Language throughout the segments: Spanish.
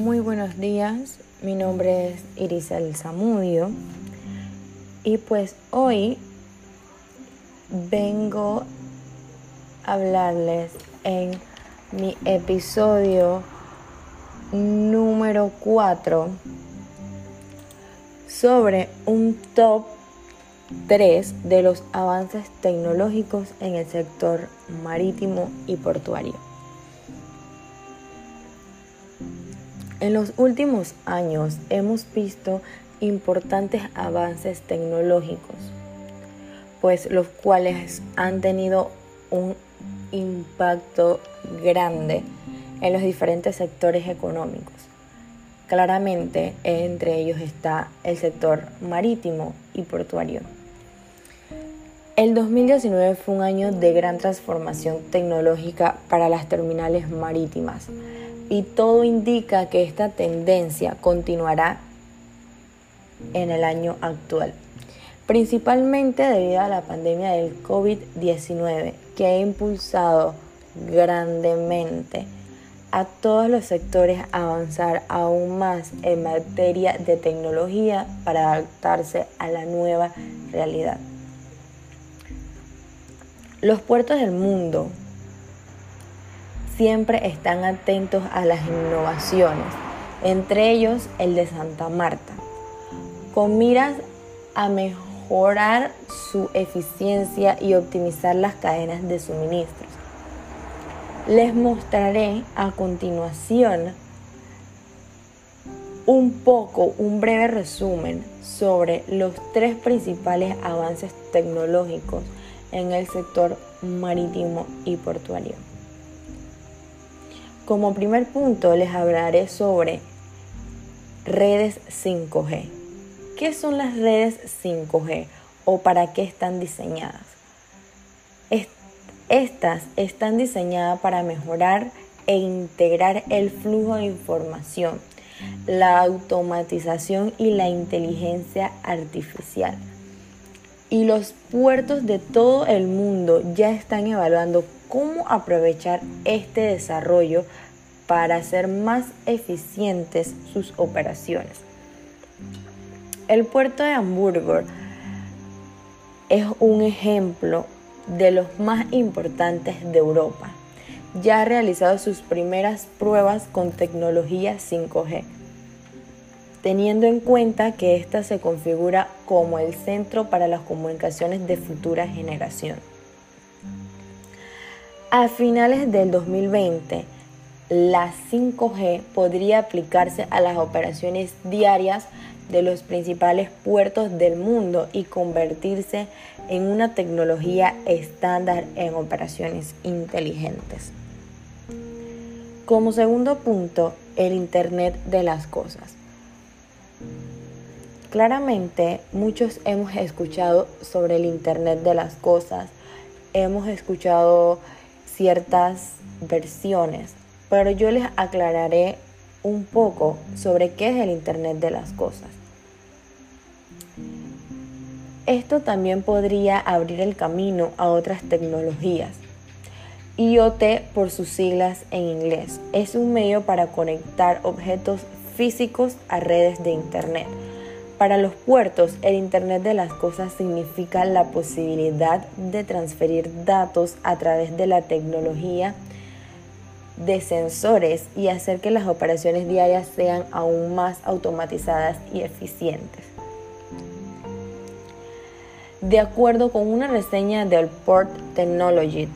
Muy buenos días, mi nombre es Irisel Zamudio y pues hoy vengo a hablarles en mi episodio número 4 sobre un top 3 de los avances tecnológicos en el sector marítimo y portuario. En los últimos años hemos visto importantes avances tecnológicos, pues los cuales han tenido un impacto grande en los diferentes sectores económicos. Claramente entre ellos está el sector marítimo y portuario. El 2019 fue un año de gran transformación tecnológica para las terminales marítimas, y todo indica que esta tendencia continuará en el año actual, principalmente debido a la pandemia del COVID-19 que ha impulsado grandemente a todos los sectores a avanzar aún más en materia de tecnología para adaptarse a la nueva realidad. Los puertos del mundo siempre están atentos a las innovaciones, entre ellos el de Santa Marta, con miras a mejorar su eficiencia y optimizar las cadenas de suministros. Les mostraré a continuación un poco, un breve resumen sobre los tres principales avances tecnológicos en el sector marítimo y portuario. Como primer punto les hablaré sobre redes 5G. ¿Qué son las redes 5G o para qué están diseñadas? Estas están diseñadas para mejorar e integrar el flujo de información, la automatización y la inteligencia artificial. Y los puertos de todo el mundo ya están evaluando cómo aprovechar este desarrollo para hacer más eficientes sus operaciones. El puerto de Hamburgo es un ejemplo de los más importantes de Europa. Ya ha realizado sus primeras pruebas con tecnología 5G, teniendo en cuenta que ésta se configura como el centro para las comunicaciones de futura generación. A finales del 2020, la 5G podría aplicarse a las operaciones diarias de los principales puertos del mundo y convertirse en una tecnología estándar en operaciones inteligentes. Como segundo punto, el Internet de las Cosas. Claramente, muchos hemos escuchado sobre el Internet de las Cosas, hemos escuchado ciertas versiones, pero yo les aclararé un poco sobre qué es el Internet de las Cosas. Esto también podría abrir el camino a otras tecnologías. IoT por sus siglas en inglés es un medio para conectar objetos físicos a redes de Internet para los puertos, el Internet de las Cosas significa la posibilidad de transferir datos a través de la tecnología de sensores y hacer que las operaciones diarias sean aún más automatizadas y eficientes. De acuerdo con una reseña del Port Technology,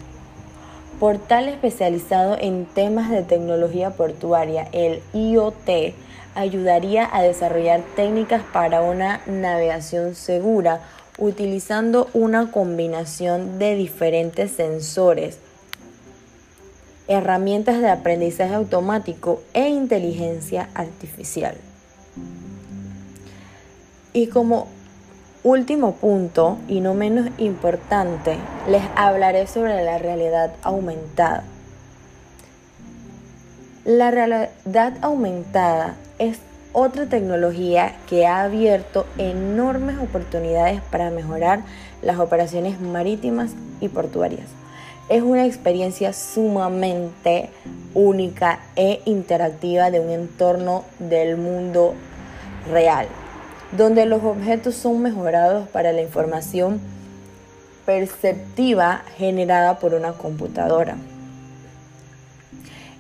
portal especializado en temas de tecnología portuaria, el IoT, ayudaría a desarrollar técnicas para una navegación segura utilizando una combinación de diferentes sensores, herramientas de aprendizaje automático e inteligencia artificial. Y como último punto, y no menos importante, les hablaré sobre la realidad aumentada. La realidad aumentada es otra tecnología que ha abierto enormes oportunidades para mejorar las operaciones marítimas y portuarias. Es una experiencia sumamente única e interactiva de un entorno del mundo real, donde los objetos son mejorados para la información perceptiva generada por una computadora.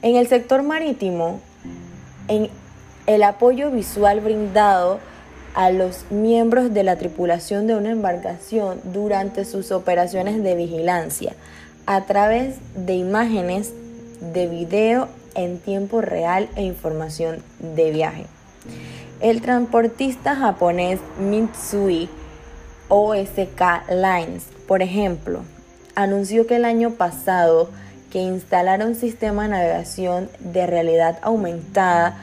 En el sector marítimo, el apoyo visual brindado a los miembros de la tripulación de una embarcación durante sus operaciones de vigilancia a través de imágenes de video en tiempo real e información de viaje. El transportista japonés Mitsui OSK Lines, por ejemplo, anunció que el año pasado que instalara un sistema de navegación de realidad aumentada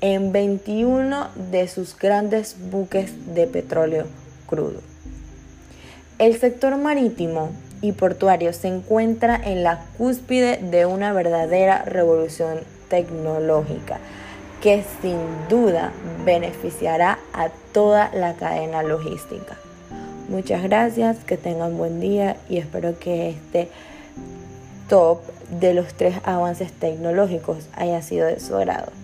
en 21 de sus grandes buques de petróleo crudo. El sector marítimo y portuario se encuentra en la cúspide de una verdadera revolución tecnológica que sin duda beneficiará a toda la cadena logística. Muchas gracias, que tengan buen día y espero que este top de los tres avances tecnológicos haya sido de su agrado.